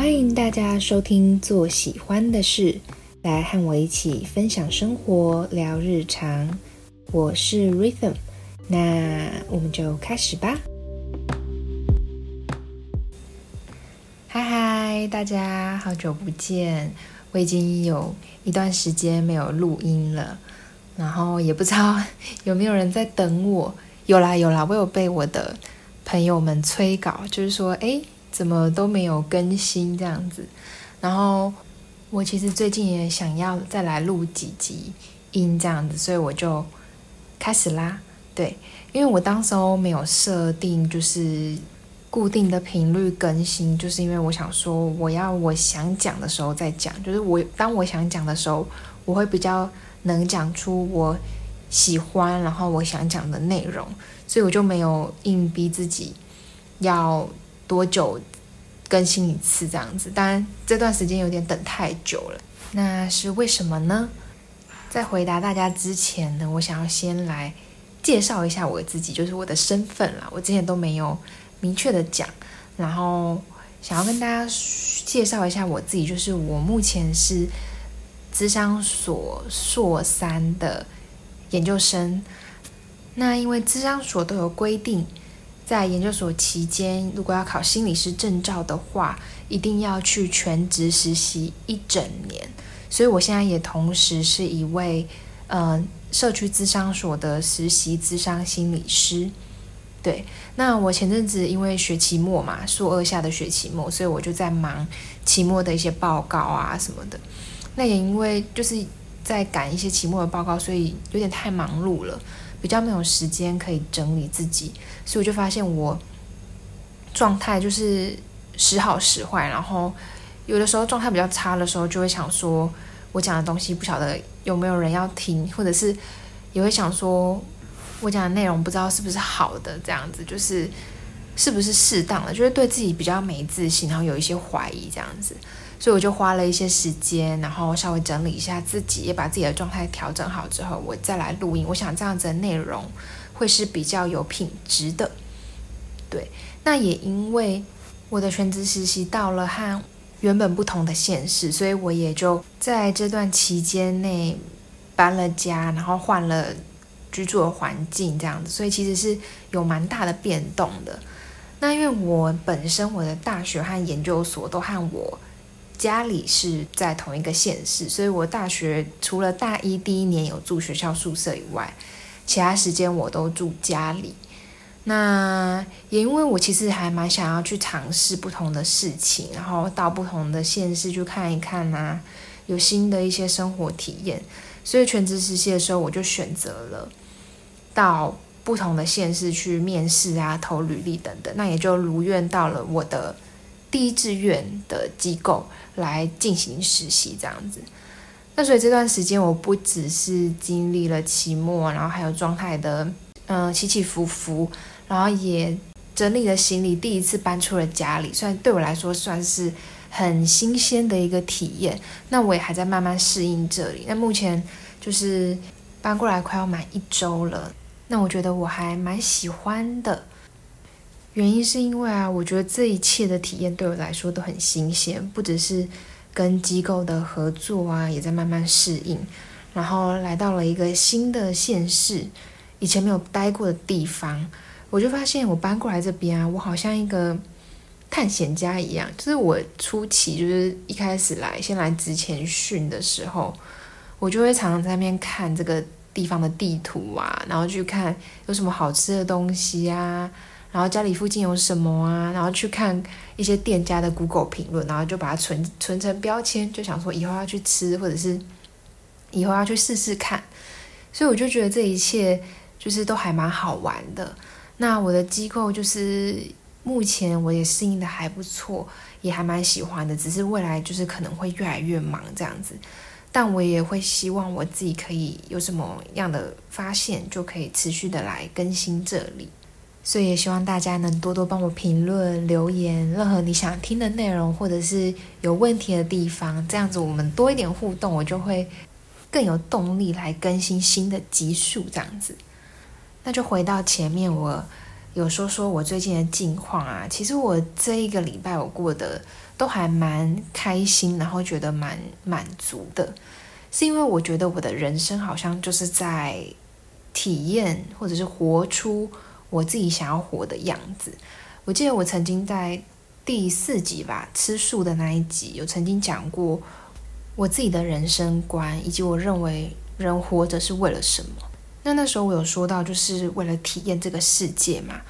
欢迎大家收听《做喜欢的事》，来和我一起分享生活、聊日常。我是 Rhythm，那我们就开始吧。嗨嗨，大家好久不见！我已经有一段时间没有录音了，然后也不知道 有没有人在等我。有啦有啦，我有被我的朋友们催稿，就是说，哎。怎么都没有更新这样子，然后我其实最近也想要再来录几集音这样子，所以我就开始啦。对，因为我当时候没有设定就是固定的频率更新，就是因为我想说我要我想讲的时候再讲，就是我当我想讲的时候，我会比较能讲出我喜欢然后我想讲的内容，所以我就没有硬逼自己要。多久更新一次这样子？当然这段时间有点等太久了，那是为什么呢？在回答大家之前呢，我想要先来介绍一下我自己，就是我的身份啦。我之前都没有明确的讲，然后想要跟大家介绍一下我自己，就是我目前是资商所硕三的研究生。那因为资商所都有规定。在研究所期间，如果要考心理师证照的话，一定要去全职实习一整年。所以我现在也同时是一位，呃，社区咨商所的实习咨商心理师。对，那我前阵子因为学期末嘛，硕二下的学期末，所以我就在忙期末的一些报告啊什么的。那也因为就是在赶一些期末的报告，所以有点太忙碌了。比较没有时间可以整理自己，所以我就发现我状态就是时好时坏，然后有的时候状态比较差的时候，就会想说我讲的东西不晓得有没有人要听，或者是也会想说我讲的内容不知道是不是好的，这样子就是是不是适当的，就是对自己比较没自信，然后有一些怀疑这样子。所以我就花了一些时间，然后稍微整理一下自己，也把自己的状态调整好之后，我再来录音。我想这样子的内容会是比较有品质的。对，那也因为我的全职实习到了和原本不同的县市，所以我也就在这段期间内搬了家，然后换了居住的环境，这样子，所以其实是有蛮大的变动的。那因为我本身我的大学和研究所都和我。家里是在同一个县市，所以我大学除了大一第一年有住学校宿舍以外，其他时间我都住家里。那也因为我其实还蛮想要去尝试不同的事情，然后到不同的县市去看一看啊，有新的一些生活体验。所以全职实习的时候，我就选择了到不同的县市去面试啊，投履历等等。那也就如愿到了我的。第一志愿的机构来进行实习，这样子。那所以这段时间，我不只是经历了期末，然后还有状态的嗯起起伏伏，然后也整理了行李，第一次搬出了家里，算对我来说算是很新鲜的一个体验。那我也还在慢慢适应这里。那目前就是搬过来快要满一周了，那我觉得我还蛮喜欢的。原因是因为啊，我觉得这一切的体验对我来说都很新鲜，不只是跟机构的合作啊，也在慢慢适应，然后来到了一个新的县市，以前没有待过的地方，我就发现我搬过来这边啊，我好像一个探险家一样。就是我初期就是一开始来，先来之前训的时候，我就会常常在那边看这个地方的地图啊，然后去看有什么好吃的东西啊。然后家里附近有什么啊？然后去看一些店家的 Google 评论，然后就把它存存成标签，就想说以后要去吃，或者是以后要去试试看。所以我就觉得这一切就是都还蛮好玩的。那我的机构就是目前我也适应的还不错，也还蛮喜欢的。只是未来就是可能会越来越忙这样子，但我也会希望我自己可以有什么样的发现，就可以持续的来更新这里。所以也希望大家能多多帮我评论、留言，任何你想听的内容，或者是有问题的地方，这样子我们多一点互动，我就会更有动力来更新新的集数。这样子，那就回到前面我有说说我最近的近况啊。其实我这一个礼拜我过得都还蛮开心，然后觉得蛮满足的，是因为我觉得我的人生好像就是在体验或者是活出我自己想要活的样子。我记得我曾经在第四集吧，吃素的那一集，有曾经讲过我自己的人生观，以及我认为人活着是为了什么。那那时候我有说到，就是为了体验这个世界嘛，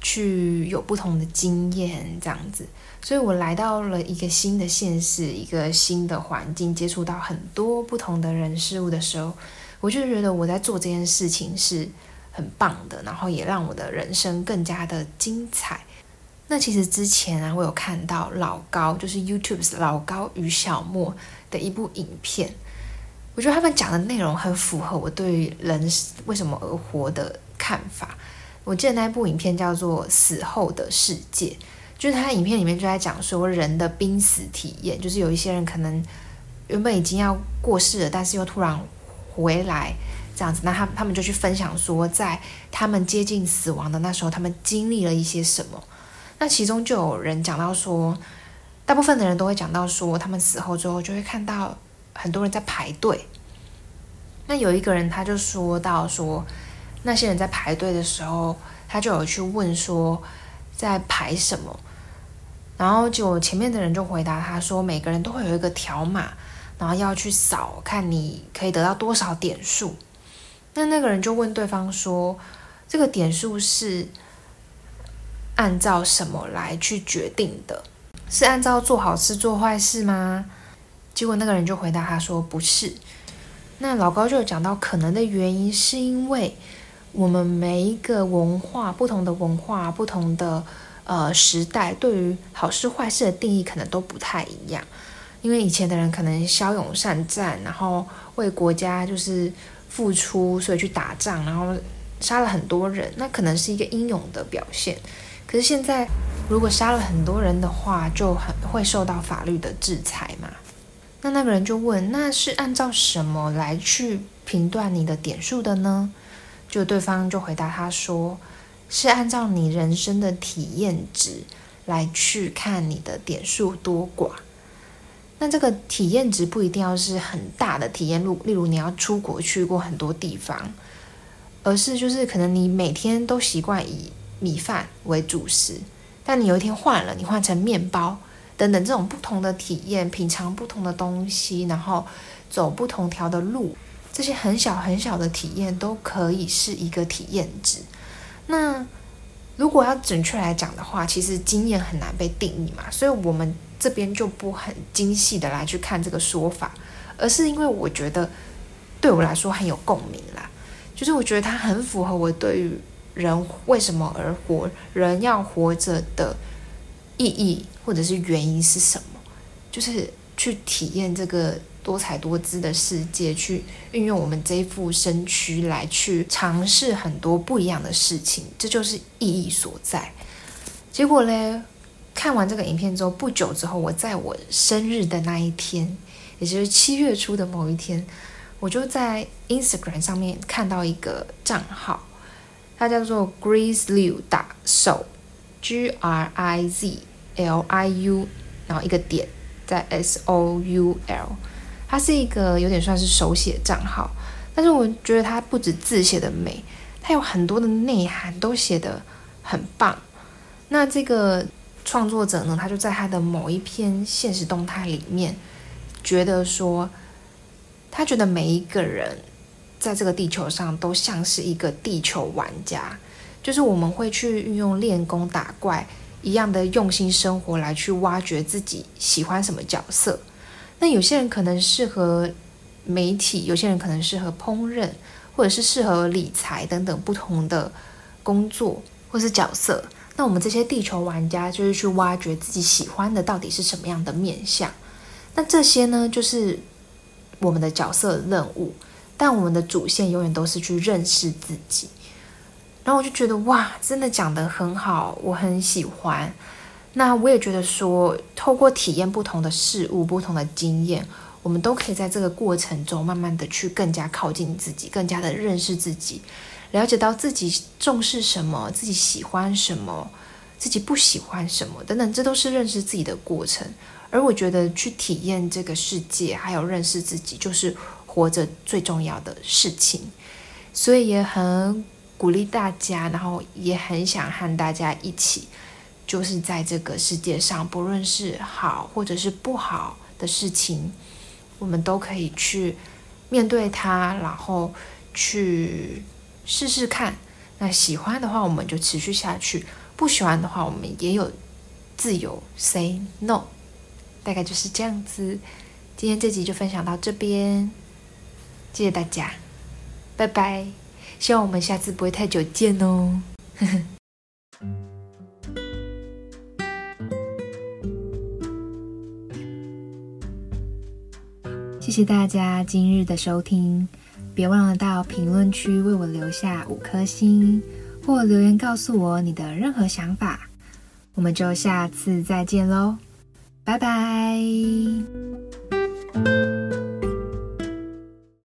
去有不同的经验这样子。所以我来到了一个新的现实，一个新的环境，接触到很多不同的人事物的时候，我就觉得我在做这件事情是很棒的，然后也让我的人生更加的精彩。那其实之前啊，我有看到老高，就是 YouTube 老高与小莫的一部影片，我觉得他们讲的内容很符合我对人为什么而活的看法。我记得那部影片叫做《死后的世界》，就是他影片里面就在讲说人的濒死体验，就是有一些人可能原本已经要过世了，但是又突然回来这样子，那他他们就去分享说，在他们接近死亡的那时候，他们经历了一些什么。那其中就有人讲到说，大部分的人都会讲到说，他们死后之后就会看到很多人在排队。那有一个人他就说到说，那些人在排队的时候，他就有去问说在排什么，然后就前面的人就回答他说，每个人都会有一个条码，然后要去扫，看你可以得到多少点数。那那个人就问对方说，这个点数是？按照什么来去决定的？是按照做好事做坏事吗？结果那个人就回答他说不是。那老高就有讲到可能的原因，是因为我们每一个文化、不同的文化、不同的呃时代，对于好事坏事的定义可能都不太一样。因为以前的人可能骁勇善战，然后为国家就是付出，所以去打仗，然后杀了很多人，那可能是一个英勇的表现。可是现在，如果杀了很多人的话，就很会受到法律的制裁嘛？那那个人就问：“那是按照什么来去评断你的点数的呢？”就对方就回答他说：“是按照你人生的体验值来去看你的点数多寡。那这个体验值不一定要是很大的体验路，例如你要出国去过很多地方，而是就是可能你每天都习惯以。”米饭为主食，但你有一天换了，你换成面包等等这种不同的体验，品尝不同的东西，然后走不同条的路，这些很小很小的体验都可以是一个体验值。那如果要准确来讲的话，其实经验很难被定义嘛，所以我们这边就不很精细的来去看这个说法，而是因为我觉得对我来说很有共鸣啦，就是我觉得它很符合我对于。人为什么而活？人要活着的意义或者是原因是什么？就是去体验这个多彩多姿的世界，去运用我们这一副身躯来去尝试很多不一样的事情，这就是意义所在。结果嘞，看完这个影片之后，不久之后，我在我生日的那一天，也就是七月初的某一天，我就在 Instagram 上面看到一个账号。它叫做 Grace Liu 打手，G R I Z L I U，然后一个点在 S O U L，它是一个有点算是手写账号，但是我觉得它不止字写的美，它有很多的内涵都写的很棒。那这个创作者呢，他就在他的某一篇现实动态里面，觉得说，他觉得每一个人。在这个地球上，都像是一个地球玩家，就是我们会去运用练功打怪一样的用心生活，来去挖掘自己喜欢什么角色。那有些人可能适合媒体，有些人可能适合烹饪，或者是适合理财等等不同的工作或是角色。那我们这些地球玩家就是去挖掘自己喜欢的到底是什么样的面相。那这些呢，就是我们的角色任务。但我们的主线永远都是去认识自己，然后我就觉得哇，真的讲得很好，我很喜欢。那我也觉得说，透过体验不同的事物、不同的经验，我们都可以在这个过程中慢慢的去更加靠近自己，更加的认识自己，了解到自己重视什么，自己喜欢什么，自己不喜欢什么等等，这都是认识自己的过程。而我觉得去体验这个世界，还有认识自己，就是活着最重要的事情。所以也很鼓励大家，然后也很想和大家一起，就是在这个世界上，不论是好或者是不好的事情，我们都可以去面对它，然后去试试看。那喜欢的话，我们就持续下去；不喜欢的话，我们也有自由 say no。大概就是这样子，今天这集就分享到这边，谢谢大家，拜拜，希望我们下次不会太久见哦。谢谢大家今日的收听，别忘了到评论区为我留下五颗星，或留言告诉我你的任何想法，我们就下次再见喽。拜拜。